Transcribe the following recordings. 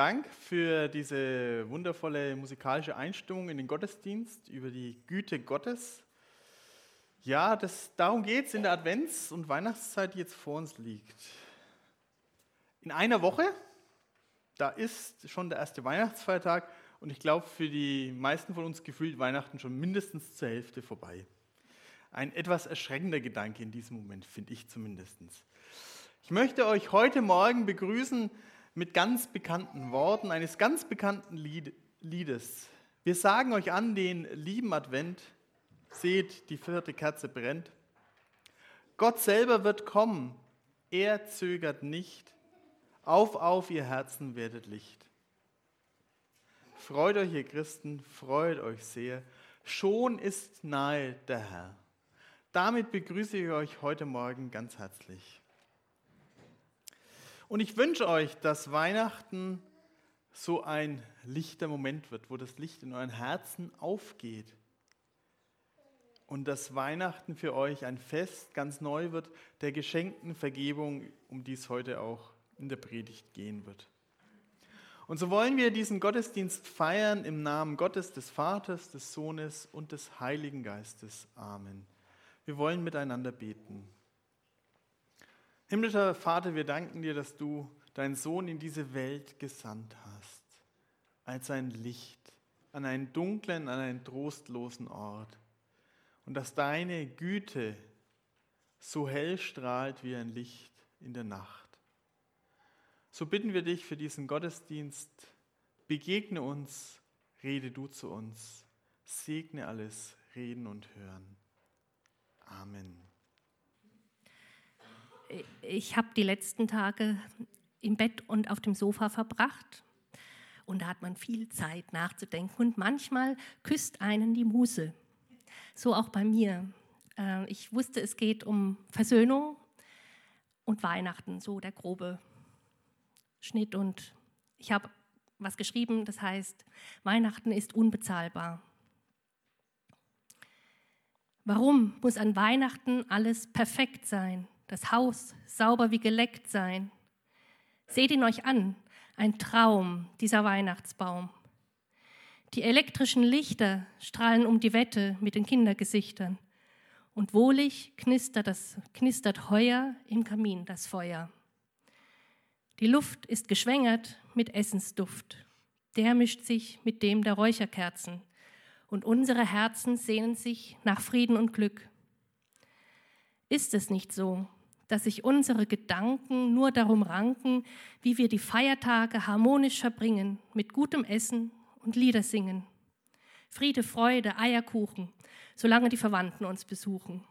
Dank für diese wundervolle musikalische Einstimmung in den Gottesdienst über die Güte Gottes. Ja, das, darum geht es in der Advents- und Weihnachtszeit, die jetzt vor uns liegt. In einer Woche, da ist schon der erste Weihnachtsfeiertag und ich glaube, für die meisten von uns gefühlt Weihnachten schon mindestens zur Hälfte vorbei. Ein etwas erschreckender Gedanke in diesem Moment, finde ich zumindest. Ich möchte euch heute Morgen begrüßen mit ganz bekannten Worten eines ganz bekannten Liedes. Wir sagen euch an den lieben Advent, seht, die vierte Kerze brennt. Gott selber wird kommen, er zögert nicht. Auf, auf, ihr Herzen werdet Licht. Freut euch, ihr Christen, freut euch sehr. Schon ist nahe der Herr. Damit begrüße ich euch heute Morgen ganz herzlich. Und ich wünsche euch, dass Weihnachten so ein lichter Moment wird, wo das Licht in euren Herzen aufgeht. Und dass Weihnachten für euch ein Fest ganz neu wird, der geschenkten Vergebung, um die es heute auch in der Predigt gehen wird. Und so wollen wir diesen Gottesdienst feiern im Namen Gottes, des Vaters, des Sohnes und des Heiligen Geistes. Amen. Wir wollen miteinander beten. Himmlischer Vater, wir danken dir, dass du deinen Sohn in diese Welt gesandt hast, als ein Licht an einen dunklen, an einen trostlosen Ort. Und dass deine Güte so hell strahlt wie ein Licht in der Nacht. So bitten wir dich für diesen Gottesdienst, begegne uns, rede du zu uns, segne alles Reden und Hören. Amen. Ich habe die letzten Tage im Bett und auf dem Sofa verbracht und da hat man viel Zeit nachzudenken und manchmal küsst einen die Muse. So auch bei mir. Äh, ich wusste, es geht um Versöhnung und Weihnachten, so der grobe Schnitt und ich habe was geschrieben, das heißt, Weihnachten ist unbezahlbar. Warum muss an Weihnachten alles perfekt sein, das Haus sauber wie geleckt sein? Seht ihn euch an, ein Traum, dieser Weihnachtsbaum. Die elektrischen Lichter strahlen um die Wette mit den Kindergesichtern. Und wohlig knistert, das, knistert heuer im Kamin das Feuer. Die Luft ist geschwängert mit Essensduft. Der mischt sich mit dem der Räucherkerzen. Und unsere Herzen sehnen sich nach Frieden und Glück. Ist es nicht so, dass sich unsere Gedanken nur darum ranken, wie wir die Feiertage harmonisch verbringen, mit gutem Essen und Lieder singen? Friede, Freude, Eierkuchen, solange die Verwandten uns besuchen.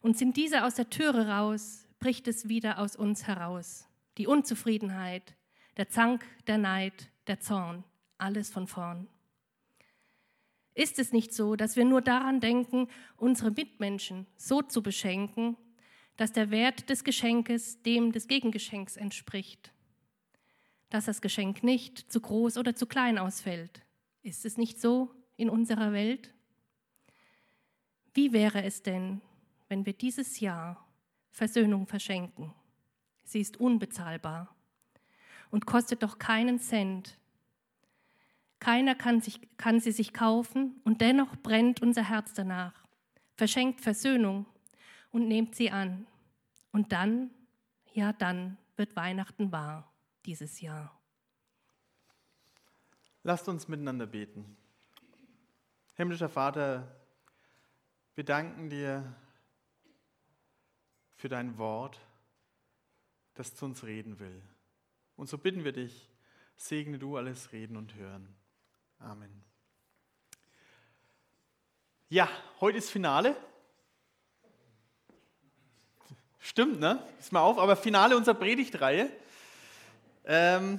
Und sind diese aus der Türe raus, bricht es wieder aus uns heraus die Unzufriedenheit, der Zank, der Neid, der Zorn, alles von vorn. Ist es nicht so, dass wir nur daran denken, unsere Mitmenschen so zu beschenken, dass der Wert des Geschenkes dem des Gegengeschenks entspricht? Dass das Geschenk nicht zu groß oder zu klein ausfällt? Ist es nicht so in unserer Welt? Wie wäre es denn, wenn wir dieses Jahr Versöhnung verschenken? Sie ist unbezahlbar und kostet doch keinen Cent. Keiner kann, sich, kann sie sich kaufen und dennoch brennt unser Herz danach. Verschenkt Versöhnung und nehmt sie an. Und dann, ja dann, wird Weihnachten wahr dieses Jahr. Lasst uns miteinander beten. Himmlischer Vater, wir danken dir für dein Wort das zu uns reden will. Und so bitten wir dich, segne du alles Reden und Hören. Amen. Ja, heute ist Finale. Stimmt, ne? Ist mal auf, aber Finale unserer Predigtreihe. Ähm,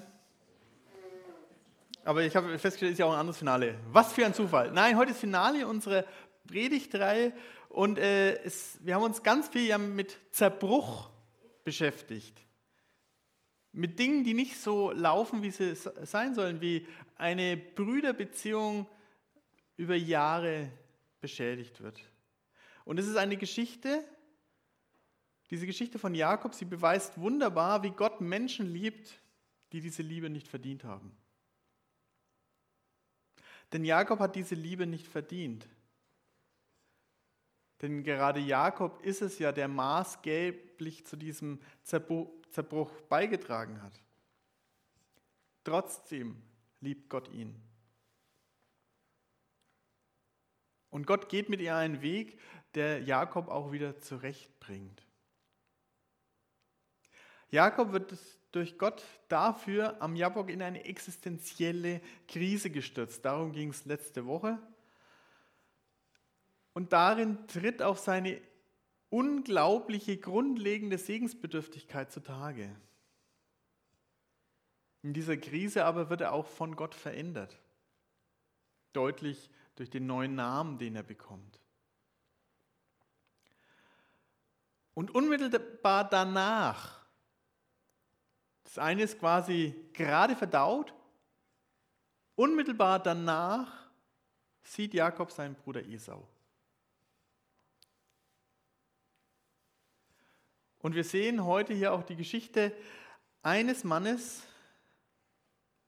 aber ich habe festgestellt, es ist ja auch ein anderes Finale. Was für ein Zufall. Nein, heute ist Finale unserer Predigtreihe und äh, es, wir haben uns ganz viel ja mit Zerbruch beschäftigt mit Dingen, die nicht so laufen, wie sie sein sollen, wie eine Brüderbeziehung über Jahre beschädigt wird. Und es ist eine Geschichte, diese Geschichte von Jakob, sie beweist wunderbar, wie Gott Menschen liebt, die diese Liebe nicht verdient haben. Denn Jakob hat diese Liebe nicht verdient. Denn gerade Jakob ist es ja, der maßgeblich zu diesem Zerbruch beigetragen hat. Trotzdem liebt Gott ihn. Und Gott geht mit ihr einen Weg, der Jakob auch wieder zurechtbringt. Jakob wird durch Gott dafür am Jabok in eine existenzielle Krise gestürzt. Darum ging es letzte Woche. Und darin tritt auch seine unglaubliche, grundlegende Segensbedürftigkeit zutage. In dieser Krise aber wird er auch von Gott verändert. Deutlich durch den neuen Namen, den er bekommt. Und unmittelbar danach, das eine ist quasi gerade verdaut, unmittelbar danach sieht Jakob seinen Bruder Esau. Und wir sehen heute hier auch die Geschichte eines Mannes,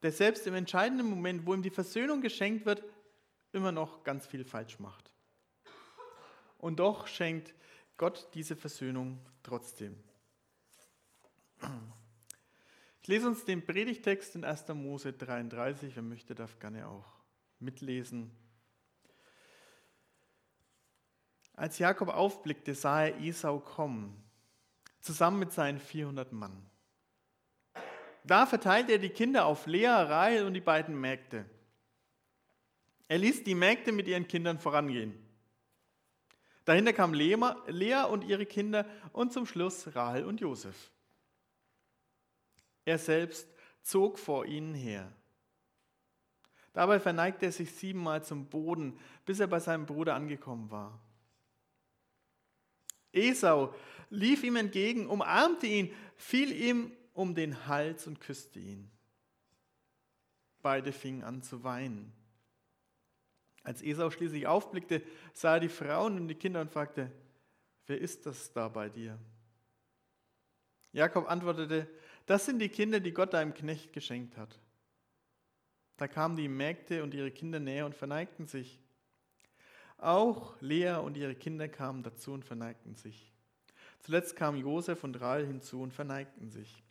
der selbst im entscheidenden Moment, wo ihm die Versöhnung geschenkt wird, immer noch ganz viel falsch macht. Und doch schenkt Gott diese Versöhnung trotzdem. Ich lese uns den Predigtext in 1. Mose 33. Wer möchte, darf gerne auch mitlesen. Als Jakob aufblickte, sah er Esau kommen, zusammen mit seinen 400 Mann. Da verteilte er die Kinder auf Lea, Rahel und die beiden Mägde. Er ließ die Mägde mit ihren Kindern vorangehen. Dahinter kamen Lea und ihre Kinder und zum Schluss Rahel und Josef. Er selbst zog vor ihnen her. Dabei verneigte er sich siebenmal zum Boden, bis er bei seinem Bruder angekommen war. Esau lief ihm entgegen, umarmte ihn, fiel ihm um den Hals und küsste ihn. Beide fingen an zu weinen. Als Esau schließlich aufblickte, sah er die Frauen und die Kinder und fragte, wer ist das da bei dir? Jakob antwortete, das sind die Kinder, die Gott deinem Knecht geschenkt hat. Da kamen die Mägde und ihre Kinder näher und verneigten sich. Auch Lea und ihre Kinder kamen dazu und verneigten sich. Zuletzt kamen Josef und Rahel hinzu und verneigten sich.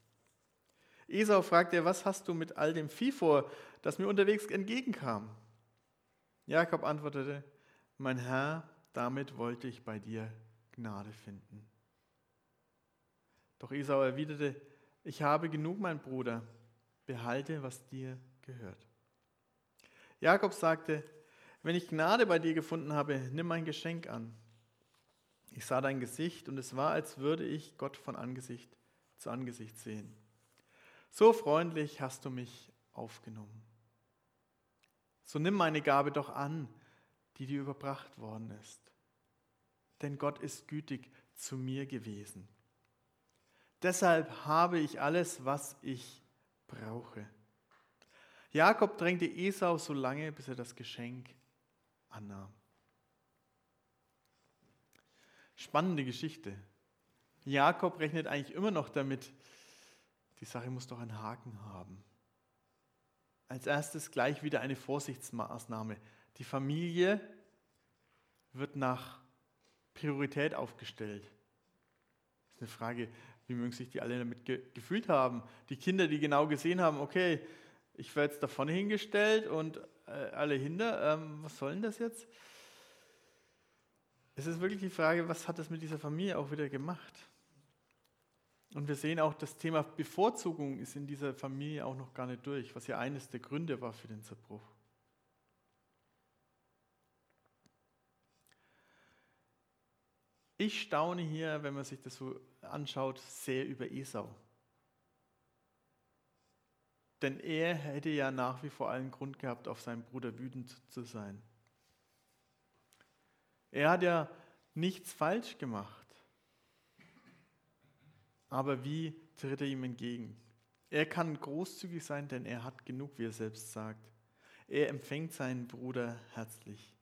Esau fragte, was hast du mit all dem Vieh vor, das mir unterwegs entgegenkam? Jakob antwortete, mein Herr, damit wollte ich bei dir Gnade finden. Doch Esau erwiderte, ich habe genug, mein Bruder, behalte, was dir gehört. Jakob sagte, wenn ich Gnade bei dir gefunden habe, nimm mein Geschenk an. Ich sah dein Gesicht und es war, als würde ich Gott von Angesicht zu Angesicht sehen. So freundlich hast du mich aufgenommen. So nimm meine Gabe doch an, die dir überbracht worden ist. Denn Gott ist gütig zu mir gewesen. Deshalb habe ich alles, was ich brauche. Jakob drängte Esau so lange, bis er das Geschenk annahm. Spannende Geschichte. Jakob rechnet eigentlich immer noch damit, die Sache muss doch einen Haken haben. Als erstes gleich wieder eine Vorsichtsmaßnahme. Die Familie wird nach Priorität aufgestellt. Das ist eine Frage, wie mögen sich die alle damit ge gefühlt haben. Die Kinder, die genau gesehen haben, okay, ich werde jetzt da vorne hingestellt und äh, alle hinter, ähm, was soll denn das jetzt? Es ist wirklich die Frage, was hat das mit dieser Familie auch wieder gemacht? Und wir sehen auch, das Thema Bevorzugung ist in dieser Familie auch noch gar nicht durch, was ja eines der Gründe war für den Zerbruch. Ich staune hier, wenn man sich das so anschaut, sehr über Esau. Denn er hätte ja nach wie vor allen Grund gehabt, auf seinen Bruder wütend zu sein. Er hat ja nichts falsch gemacht. Aber wie tritt er ihm entgegen? Er kann großzügig sein, denn er hat genug, wie er selbst sagt. Er empfängt seinen Bruder herzlich.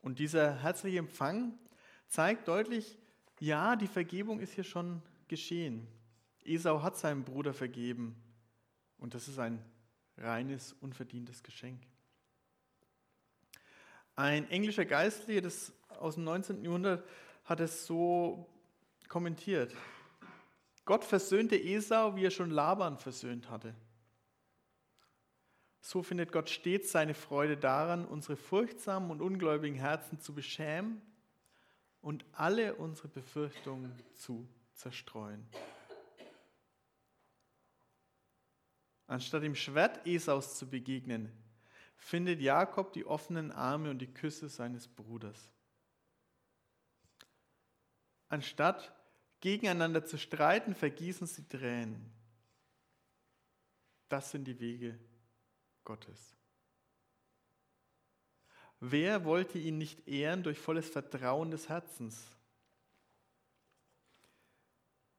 Und dieser herzliche Empfang zeigt deutlich, ja, die Vergebung ist hier schon geschehen. Esau hat seinem Bruder vergeben und das ist ein reines, unverdientes Geschenk. Ein englischer Geistlicher des, aus dem 19. Jahrhundert hat es so kommentiert. Gott versöhnte Esau, wie er schon Laban versöhnt hatte. So findet Gott stets seine Freude daran, unsere furchtsamen und ungläubigen Herzen zu beschämen und alle unsere Befürchtungen zu zerstreuen. Anstatt dem Schwert Esaus zu begegnen, findet Jakob die offenen Arme und die Küsse seines Bruders. Anstatt gegeneinander zu streiten, vergießen sie Tränen. Das sind die Wege Gottes. Wer wollte ihn nicht ehren durch volles Vertrauen des Herzens?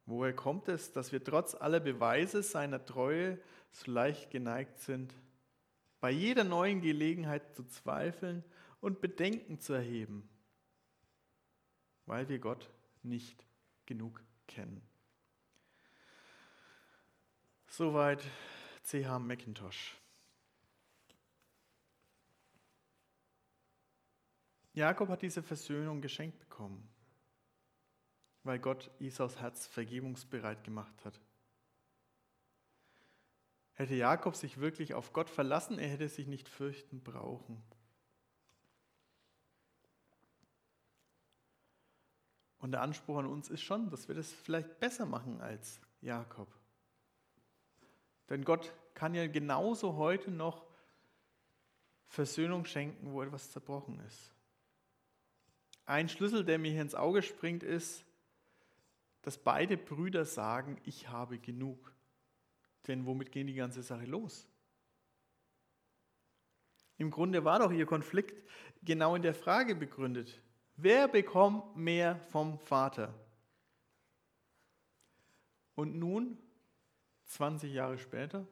Woher kommt es, dass wir trotz aller Beweise seiner Treue so leicht geneigt sind, bei jeder neuen Gelegenheit zu zweifeln und Bedenken zu erheben, weil wir Gott nicht genug kennen? Soweit C.H. McIntosh. Jakob hat diese Versöhnung geschenkt bekommen, weil Gott Isaus Herz vergebungsbereit gemacht hat. Hätte Jakob sich wirklich auf Gott verlassen, er hätte sich nicht fürchten brauchen. Und der Anspruch an uns ist schon, dass wir das vielleicht besser machen als Jakob. Denn Gott kann ja genauso heute noch Versöhnung schenken, wo etwas zerbrochen ist. Ein Schlüssel, der mir hier ins Auge springt, ist, dass beide Brüder sagen, ich habe genug. Denn womit geht die ganze Sache los? Im Grunde war doch ihr Konflikt genau in der Frage begründet, wer bekommt mehr vom Vater? Und nun, 20 Jahre später,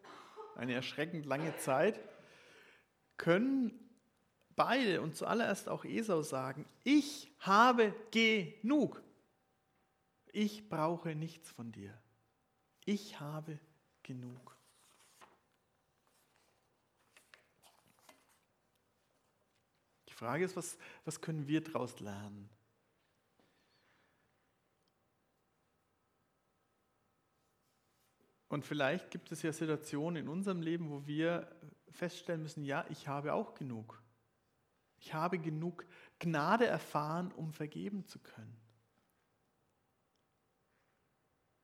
eine erschreckend lange Zeit, können beide und zuallererst auch Esau sagen, ich habe genug. Ich brauche nichts von dir. Ich habe genug. Die Frage ist, was, was können wir daraus lernen? Und vielleicht gibt es ja Situationen in unserem Leben, wo wir feststellen müssen, ja, ich habe auch genug. Ich habe genug Gnade erfahren, um vergeben zu können.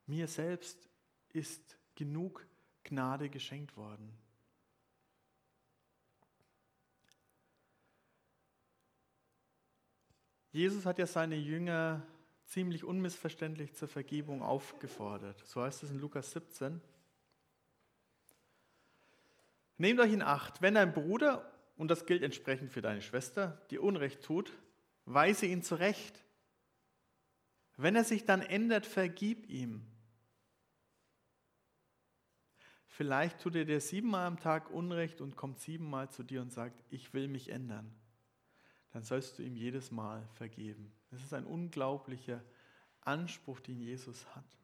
Mir selbst ist genug Gnade geschenkt worden. Jesus hat ja seine Jünger ziemlich unmissverständlich zur Vergebung aufgefordert. So heißt es in Lukas 17. Nehmt euch in Acht, wenn ein Bruder und das gilt entsprechend für deine Schwester, die Unrecht tut, weise ihn zurecht. Wenn er sich dann ändert, vergib ihm. Vielleicht tut er dir siebenmal am Tag Unrecht und kommt siebenmal zu dir und sagt, ich will mich ändern. Dann sollst du ihm jedes Mal vergeben. Das ist ein unglaublicher Anspruch, den Jesus hat.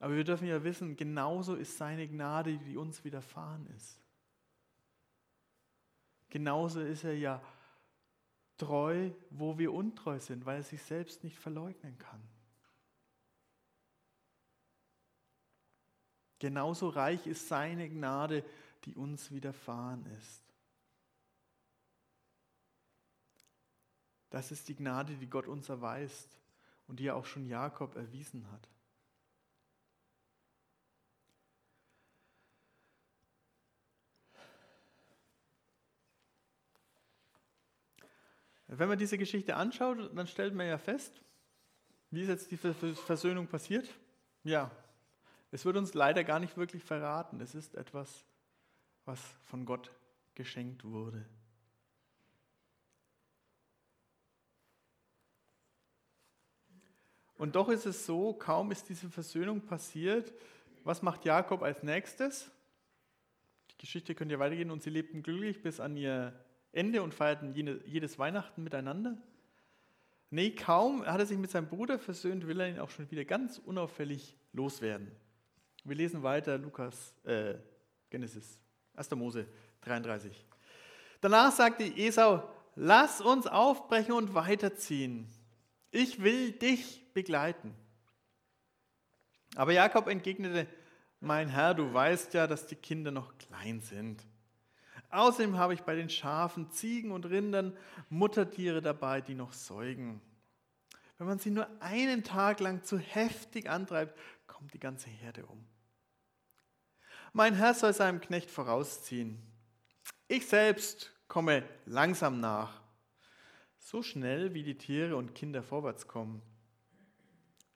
Aber wir dürfen ja wissen, genauso ist seine Gnade, die uns widerfahren ist. Genauso ist er ja treu, wo wir untreu sind, weil er sich selbst nicht verleugnen kann. Genauso reich ist seine Gnade, die uns widerfahren ist. Das ist die Gnade, die Gott uns erweist und die er auch schon Jakob erwiesen hat. Wenn man diese Geschichte anschaut, dann stellt man ja fest, wie ist jetzt die Versöhnung passiert? Ja, es wird uns leider gar nicht wirklich verraten. Es ist etwas, was von Gott geschenkt wurde. Und doch ist es so, kaum ist diese Versöhnung passiert, was macht Jakob als nächstes? Die Geschichte könnte ja weitergehen und sie lebten glücklich bis an ihr Ende und feierten jedes Weihnachten miteinander? Nee, kaum hat er sich mit seinem Bruder versöhnt, will er ihn auch schon wieder ganz unauffällig loswerden. Wir lesen weiter Lukas, äh, Genesis, 1. Mose 33. Danach sagte Esau, lass uns aufbrechen und weiterziehen. Ich will dich begleiten. Aber Jakob entgegnete, mein Herr, du weißt ja, dass die Kinder noch klein sind. Außerdem habe ich bei den Schafen, Ziegen und Rindern Muttertiere dabei, die noch säugen. Wenn man sie nur einen Tag lang zu heftig antreibt, kommt die ganze Herde um. Mein Herr soll seinem Knecht vorausziehen. Ich selbst komme langsam nach, so schnell wie die Tiere und Kinder vorwärts kommen.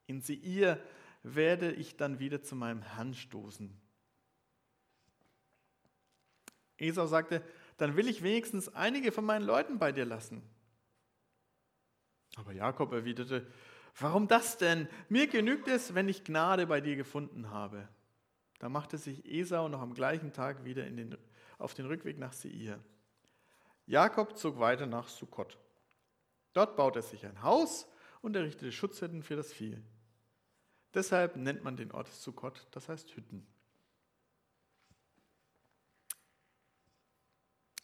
In Seir werde ich dann wieder zu meinem Herrn stoßen. Esau sagte, dann will ich wenigstens einige von meinen Leuten bei dir lassen. Aber Jakob erwiderte, warum das denn? Mir genügt es, wenn ich Gnade bei dir gefunden habe. Da machte sich Esau noch am gleichen Tag wieder den, auf den Rückweg nach Seir. Jakob zog weiter nach Sukkot. Dort baute er sich ein Haus und errichtete Schutzhütten für das Vieh. Deshalb nennt man den Ort Sukkot, das heißt Hütten.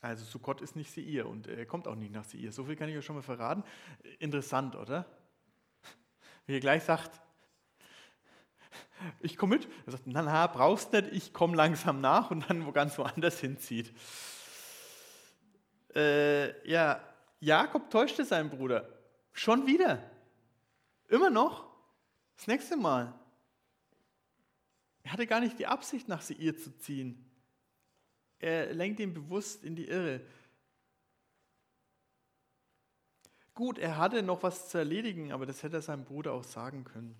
Also Sukkot ist nicht Seir und er kommt auch nicht nach Seir. So viel kann ich euch schon mal verraten. Interessant, oder? Wie er gleich sagt, ich komme mit. Er sagt, na, na, brauchst nicht, ich komme langsam nach und dann wo ganz woanders hinzieht. Äh, ja, Jakob täuschte seinen Bruder. Schon wieder. Immer noch. Das nächste Mal. Er hatte gar nicht die Absicht, nach Seir zu ziehen. Er lenkt ihn bewusst in die Irre. Gut, er hatte noch was zu erledigen, aber das hätte er seinem Bruder auch sagen können.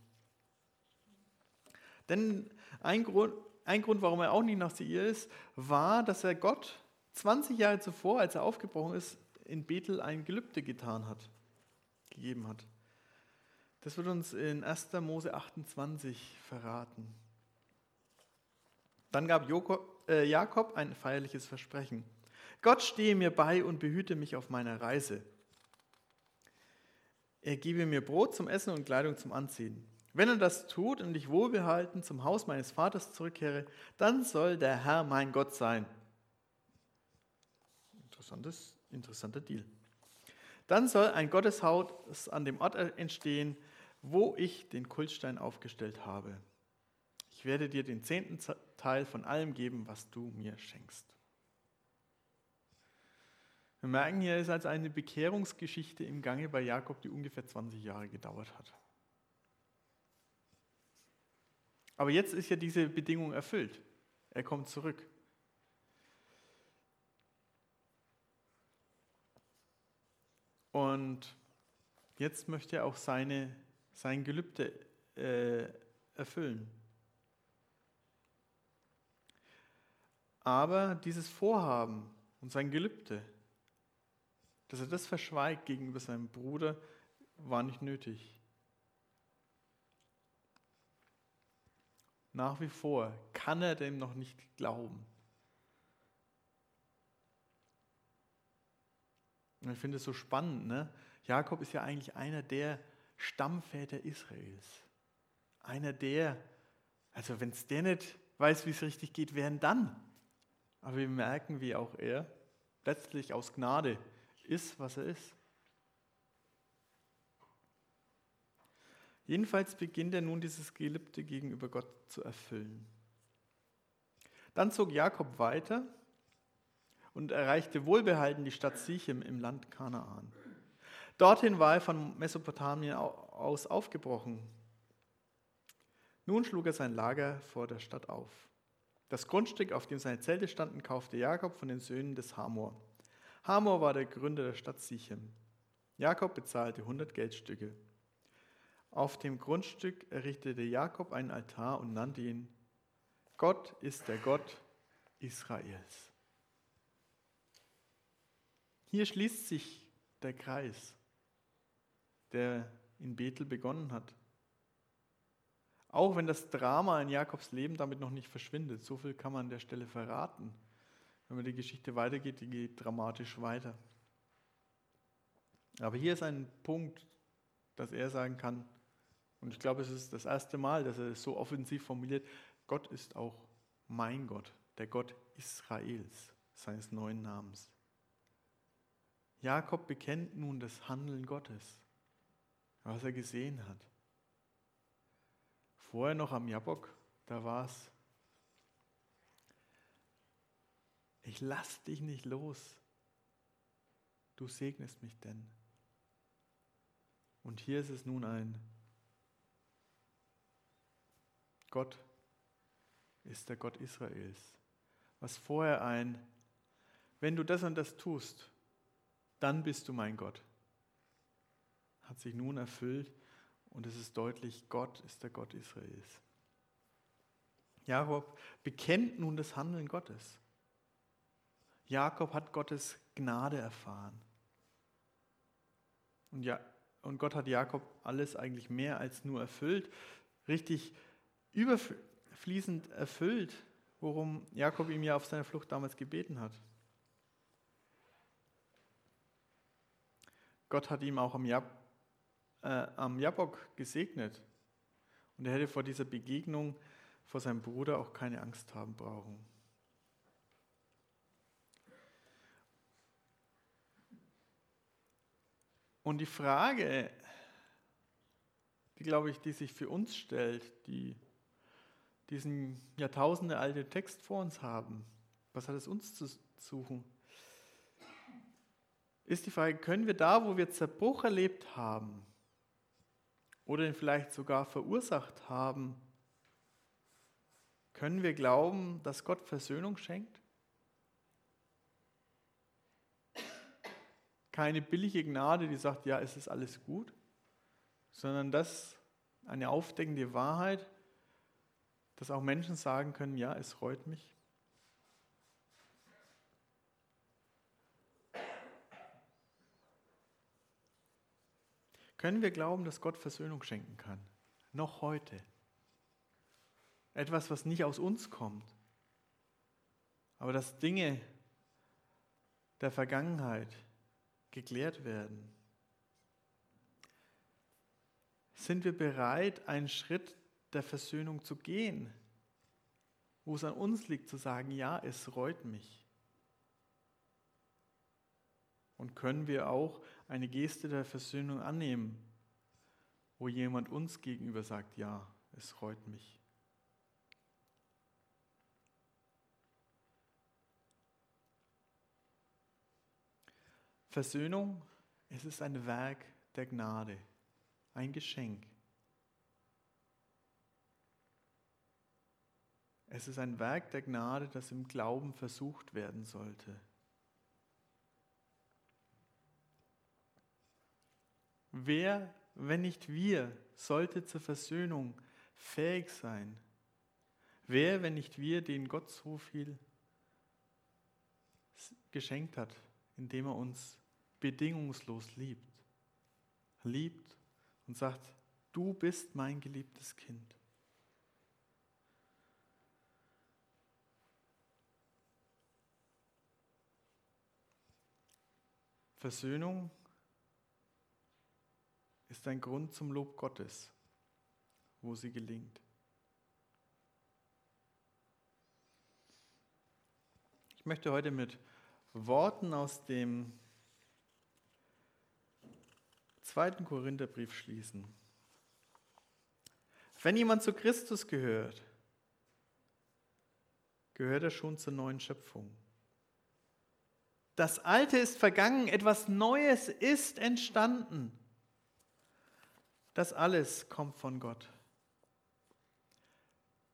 Denn ein Grund, ein Grund, warum er auch nicht nach Seir ist, war, dass er Gott 20 Jahre zuvor, als er aufgebrochen ist, in Bethel ein Gelübde getan hat, gegeben hat. Das wird uns in 1. Mose 28 verraten. Dann gab äh, Jakob ein feierliches Versprechen. Gott stehe mir bei und behüte mich auf meiner Reise. Er gebe mir Brot zum Essen und Kleidung zum Anziehen. Wenn er das tut und ich wohlbehalten zum Haus meines Vaters zurückkehre, dann soll der Herr mein Gott sein. Interessantes, interessanter Deal. Dann soll ein Gotteshaus an dem Ort entstehen, wo ich den Kultstein aufgestellt habe. Ich werde dir den zehnten Teil von allem geben, was du mir schenkst. Wir merken, hier ist also eine Bekehrungsgeschichte im Gange bei Jakob, die ungefähr 20 Jahre gedauert hat. Aber jetzt ist ja diese Bedingung erfüllt. Er kommt zurück. Und jetzt möchte er auch seine, sein Gelübde äh, erfüllen. Aber dieses Vorhaben und sein Gelübde, dass er das verschweigt gegenüber seinem Bruder, war nicht nötig. Nach wie vor kann er dem noch nicht glauben. Und ich finde es so spannend, ne? Jakob ist ja eigentlich einer der Stammväter Israels. Einer der, also wenn es der nicht weiß, wie es richtig geht, wer denn dann? Aber wir merken, wie auch er letztlich aus Gnade ist, was er ist. Jedenfalls beginnt er nun dieses Gelübde gegenüber Gott zu erfüllen. Dann zog Jakob weiter und erreichte wohlbehalten die Stadt Sichem im Land Kanaan. Dorthin war er von Mesopotamien aus aufgebrochen. Nun schlug er sein Lager vor der Stadt auf. Das Grundstück, auf dem seine Zelte standen, kaufte Jakob von den Söhnen des Hamor. Hamor war der Gründer der Stadt Sichem. Jakob bezahlte 100 Geldstücke. Auf dem Grundstück errichtete Jakob einen Altar und nannte ihn Gott ist der Gott Israels. Hier schließt sich der Kreis, der in Bethel begonnen hat. Auch wenn das Drama in Jakobs Leben damit noch nicht verschwindet, so viel kann man an der Stelle verraten. Wenn man die Geschichte weitergeht, die geht dramatisch weiter. Aber hier ist ein Punkt, dass er sagen kann, Und ich glaube, es ist das erste Mal, dass er es so offensiv formuliert, Gott ist auch mein Gott, der Gott Israels, seines neuen Namens. Jakob bekennt nun das Handeln Gottes, was er gesehen hat. Vorher noch am Jabok, da war es, ich lass dich nicht los, du segnest mich denn. Und hier ist es nun ein Gott ist der Gott Israels. Was vorher ein, wenn du das und das tust, dann bist du mein Gott, hat sich nun erfüllt und es ist deutlich, Gott ist der Gott Israels. Jakob bekennt nun das Handeln Gottes. Jakob hat Gottes Gnade erfahren. Und, ja, und Gott hat Jakob alles eigentlich mehr als nur erfüllt, richtig überfließend erfüllt, worum Jakob ihm ja auf seiner Flucht damals gebeten hat. Gott hat ihm auch am, äh, am Jabok gesegnet. Und er hätte vor dieser Begegnung vor seinem Bruder auch keine Angst haben brauchen. Und die Frage, die glaube ich, die sich für uns stellt, die diesen Jahrtausende alte Text vor uns haben, was hat es uns zu suchen? Ist die Frage, können wir da, wo wir Zerbruch erlebt haben oder ihn vielleicht sogar verursacht haben, können wir glauben, dass Gott Versöhnung schenkt? keine billige Gnade, die sagt, ja, es ist alles gut, sondern das eine aufdeckende Wahrheit, dass auch Menschen sagen können, ja, es freut mich. Können wir glauben, dass Gott Versöhnung schenken kann? Noch heute. Etwas, was nicht aus uns kommt, aber dass Dinge der Vergangenheit, geklärt werden? Sind wir bereit, einen Schritt der Versöhnung zu gehen, wo es an uns liegt zu sagen, ja, es reut mich? Und können wir auch eine Geste der Versöhnung annehmen, wo jemand uns gegenüber sagt, ja, es reut mich? Versöhnung, es ist ein Werk der Gnade, ein Geschenk. Es ist ein Werk der Gnade, das im Glauben versucht werden sollte. Wer, wenn nicht wir, sollte zur Versöhnung fähig sein? Wer, wenn nicht wir, den Gott so viel geschenkt hat, indem er uns bedingungslos liebt. Liebt und sagt, du bist mein geliebtes Kind. Versöhnung ist ein Grund zum Lob Gottes, wo sie gelingt. Ich möchte heute mit Worten aus dem zweiten Korintherbrief schließen. Wenn jemand zu Christus gehört, gehört er schon zur neuen Schöpfung. Das Alte ist vergangen, etwas Neues ist entstanden. Das alles kommt von Gott.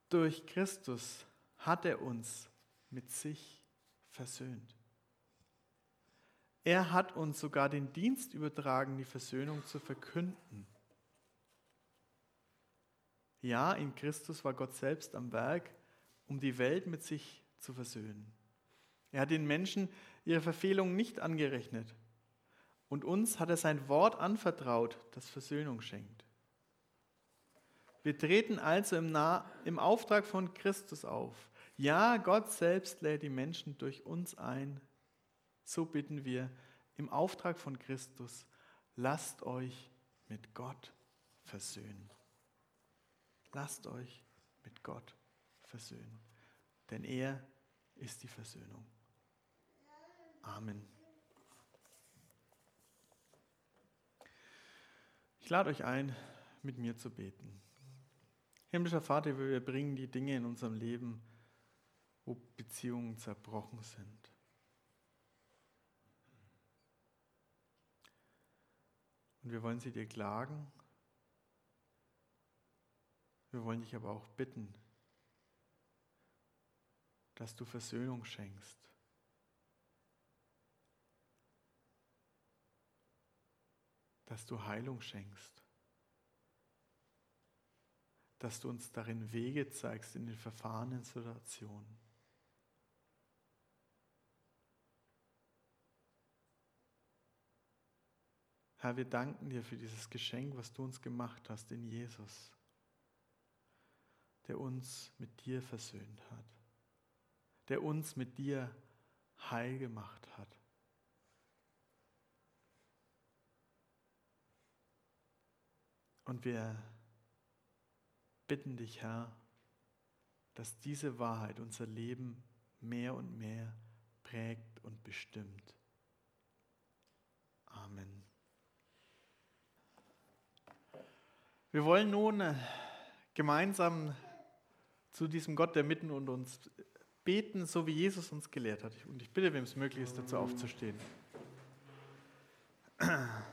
Durch Christus hat er uns mit sich versöhnt. Er hat uns sogar den Dienst übertragen, die Versöhnung zu verkünden. Ja, in Christus war Gott selbst am Werk, um die Welt mit sich zu versöhnen. Er hat den Menschen ihre Verfehlungen nicht angerechnet. Und uns hat er sein Wort anvertraut, das Versöhnung schenkt. Wir treten also im, nah im Auftrag von Christus auf. Ja, Gott selbst lädt die Menschen durch uns ein, so bitten wir im Auftrag von Christus, lasst euch mit Gott versöhnen. lasst euch mit Gott versöhnen. Denn er ist die Versöhnung. Amen. Ich lade euch ein, mit mir zu beten. Himmlischer Vater, wir bringen die Dinge in unserem Leben, wo Beziehungen zerbrochen sind. Und wir wollen sie dir klagen. Wir wollen dich aber auch bitten, dass du Versöhnung schenkst. Dass du Heilung schenkst. Dass du uns darin Wege zeigst in den verfahrenen Situationen. Herr, wir danken dir für dieses Geschenk, was du uns gemacht hast in Jesus, der uns mit dir versöhnt hat, der uns mit dir heil gemacht hat. Und wir bitten dich, Herr, dass diese Wahrheit unser Leben mehr und mehr prägt und bestimmt. Amen. Wir wollen nun äh, gemeinsam zu diesem Gott, der mitten unter uns beten, so wie Jesus uns gelehrt hat. Und ich bitte, wem es möglich ist, dazu aufzustehen.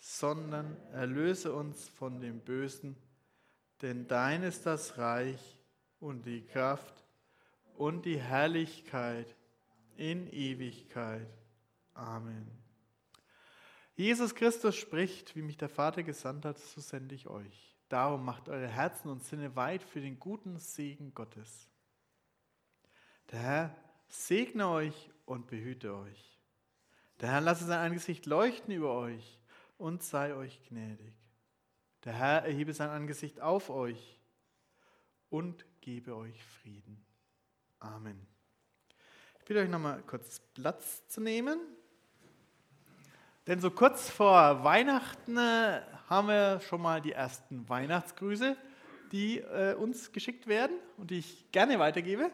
sondern erlöse uns von dem Bösen, denn dein ist das Reich und die Kraft und die Herrlichkeit in Ewigkeit. Amen. Jesus Christus spricht, wie mich der Vater gesandt hat, so sende ich euch. Darum macht eure Herzen und Sinne weit für den guten Segen Gottes. Der Herr segne euch und behüte euch. Der Herr lasse sein Angesicht leuchten über euch und sei euch gnädig. Der Herr erhebe sein Angesicht auf euch und gebe euch Frieden. Amen. Ich bitte euch nochmal kurz Platz zu nehmen. Denn so kurz vor Weihnachten äh, haben wir schon mal die ersten Weihnachtsgrüße, die äh, uns geschickt werden und die ich gerne weitergebe.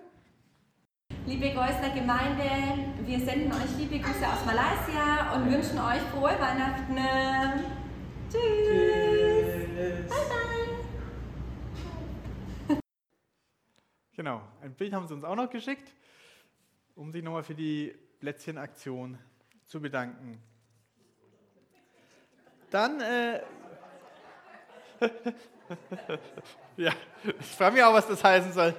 Liebe Geusler Gemeinde, wir senden euch liebe Grüße aus Malaysia und wünschen euch frohe Weihnachten. Tschüss. Tschüss. Bye, bye. Genau, ein Bild haben sie uns auch noch geschickt, um sich nochmal für die Plätzchenaktion zu bedanken. Dann, äh, ja, ich frage mich auch, was das heißen soll.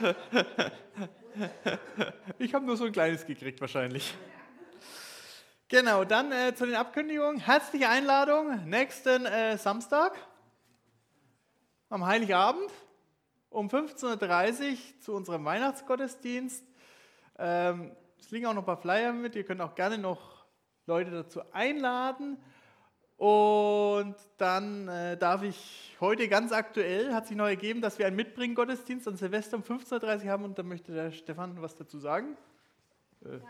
ich habe nur so ein kleines gekriegt wahrscheinlich. Genau, dann äh, zu den Abkündigungen. Herzliche Einladung nächsten äh, Samstag am Heiligabend um 15.30 Uhr zu unserem Weihnachtsgottesdienst. Ähm, es liegen auch noch ein paar Flyer mit. Ihr könnt auch gerne noch Leute dazu einladen. Und dann äh, darf ich heute ganz aktuell, hat sich noch ergeben, dass wir einen Mitbringen-Gottesdienst an Silvester um 15.30 Uhr haben und da möchte der Stefan was dazu sagen. Äh.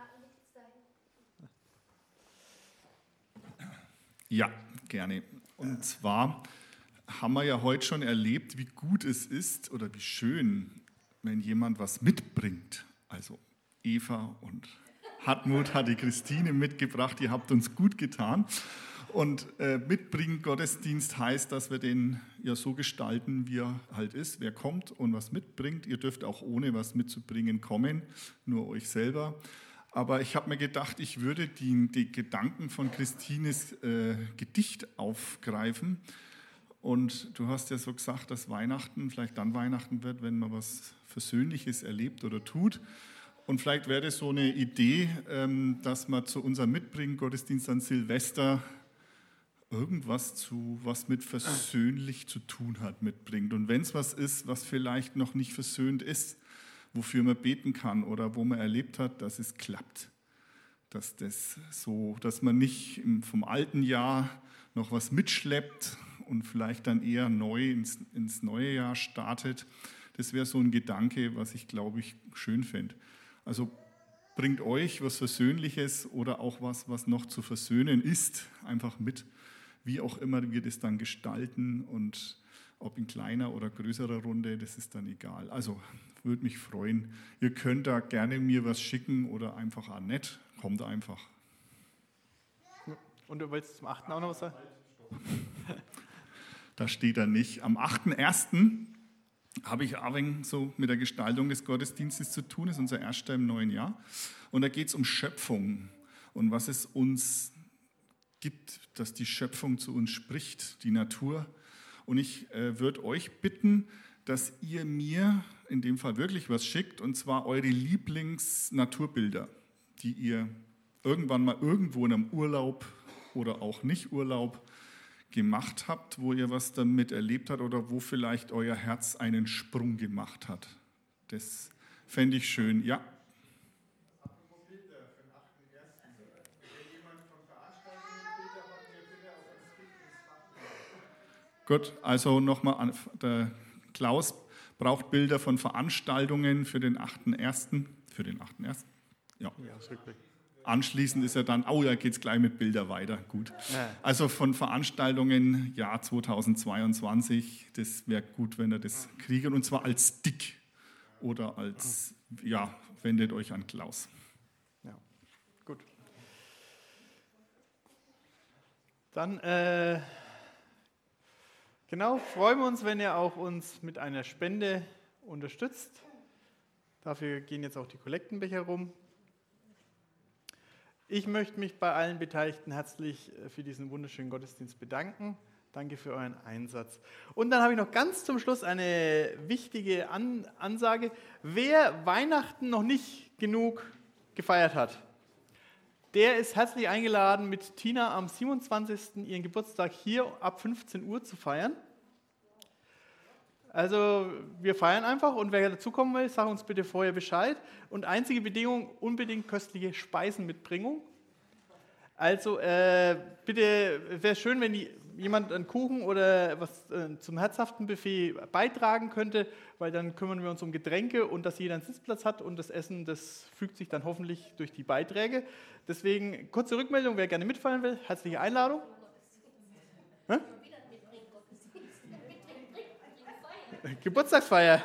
Ja, gerne. Und zwar haben wir ja heute schon erlebt, wie gut es ist oder wie schön, wenn jemand was mitbringt. Also Eva und Hartmut hat die Christine mitgebracht, ihr habt uns gut getan. Und äh, mitbringen Gottesdienst heißt, dass wir den ja so gestalten, wie er halt ist. Wer kommt und was mitbringt, ihr dürft auch ohne was mitzubringen kommen, nur euch selber. Aber ich habe mir gedacht, ich würde die, die Gedanken von Christines äh, Gedicht aufgreifen. Und du hast ja so gesagt, dass Weihnachten vielleicht dann Weihnachten wird, wenn man was Versöhnliches erlebt oder tut. Und vielleicht wäre das so eine Idee, ähm, dass man zu unserem Mitbringen Gottesdienst an Silvester irgendwas zu, was mit versöhnlich zu tun hat, mitbringt. Und wenn es was ist, was vielleicht noch nicht versöhnt ist, wofür man beten kann oder wo man erlebt hat, dass es klappt. Dass das so, dass man nicht vom alten Jahr noch was mitschleppt und vielleicht dann eher neu ins, ins neue Jahr startet. Das wäre so ein Gedanke, was ich glaube ich schön fände. Also bringt euch was Versöhnliches oder auch was, was noch zu versöhnen ist, einfach mit, wie auch immer wir das dann gestalten und ob in kleiner oder größerer Runde, das ist dann egal. Also würde mich freuen. Ihr könnt da gerne mir was schicken oder einfach auch nett. Kommt einfach. Und du wolltest zum 8. auch noch was sagen? Da steht er nicht. Am 8.1. habe ich ein so mit der Gestaltung des Gottesdienstes zu tun. Das ist unser erster im neuen Jahr. Und da geht es um Schöpfung und was es uns gibt, dass die Schöpfung zu uns spricht, die Natur. Und ich äh, würde euch bitten, dass ihr mir in dem Fall wirklich was schickt, und zwar eure Lieblingsnaturbilder, die ihr irgendwann mal irgendwo in einem Urlaub oder auch nicht Urlaub gemacht habt, wo ihr was damit erlebt habt oder wo vielleicht euer Herz einen Sprung gemacht hat. Das fände ich schön. Ja. Gut, also nochmal, der Klaus braucht Bilder von Veranstaltungen für den 8.1. Für den 8.1. Ja. ja Anschließend ist er dann, oh ja, geht es gleich mit Bilder weiter. Gut. Also von Veranstaltungen Jahr 2022, das wäre gut, wenn er das kriegt. Und zwar als Stick oder als, ja, wendet euch an Klaus. Ja, gut. Dann, äh, genau, freuen wir uns, wenn ihr auch uns mit einer Spende unterstützt. Dafür gehen jetzt auch die Kollektenbecher rum. Ich möchte mich bei allen Beteiligten herzlich äh, für diesen wunderschönen Gottesdienst bedanken. Danke für euren Einsatz. Und dann habe ich noch ganz zum Schluss eine wichtige An Ansage. Wer Weihnachten noch nicht genug gefeiert hat, der ist herzlich eingeladen, mit Tina am 27. ihren Geburtstag hier ab 15 Uhr zu feiern. Also wir feiern einfach und wer dazukommen will, sag uns bitte vorher Bescheid. Und einzige Bedingung, unbedingt köstliche Speisenmitbringung. Also äh, bitte, wäre schön, wenn die, jemand einen Kuchen oder was äh, zum herzhaften Buffet beitragen könnte, weil dann kümmern wir uns um Getränke und dass jeder einen Sitzplatz hat und das Essen, das fügt sich dann hoffentlich durch die Beiträge. Deswegen kurze Rückmeldung, wer gerne mitfallen will, herzliche Einladung. Geburtstagsfeier.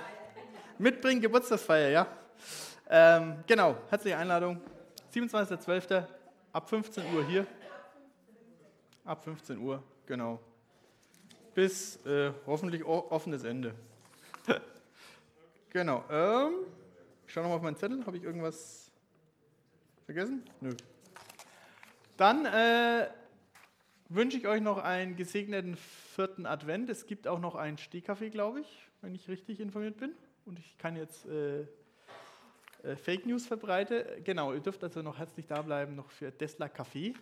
Mitbringen, Geburtstagsfeier, ja. Ähm, genau, herzliche Einladung. 27.12. ab 15 Uhr hier. Ab 15 Uhr, genau. Bis äh, hoffentlich offenes Ende. genau. Ähm, ich schaue nochmal auf meinen Zettel. Habe ich irgendwas vergessen? Nö. Dann äh, wünsche ich euch noch einen gesegneten vierten Advent. Es gibt auch noch einen Stehkaffee, glaube ich, wenn ich richtig informiert bin. Und ich kann jetzt äh, äh, Fake News verbreiten. Genau, ihr dürft also noch herzlich da bleiben, noch für Tesla Kaffee.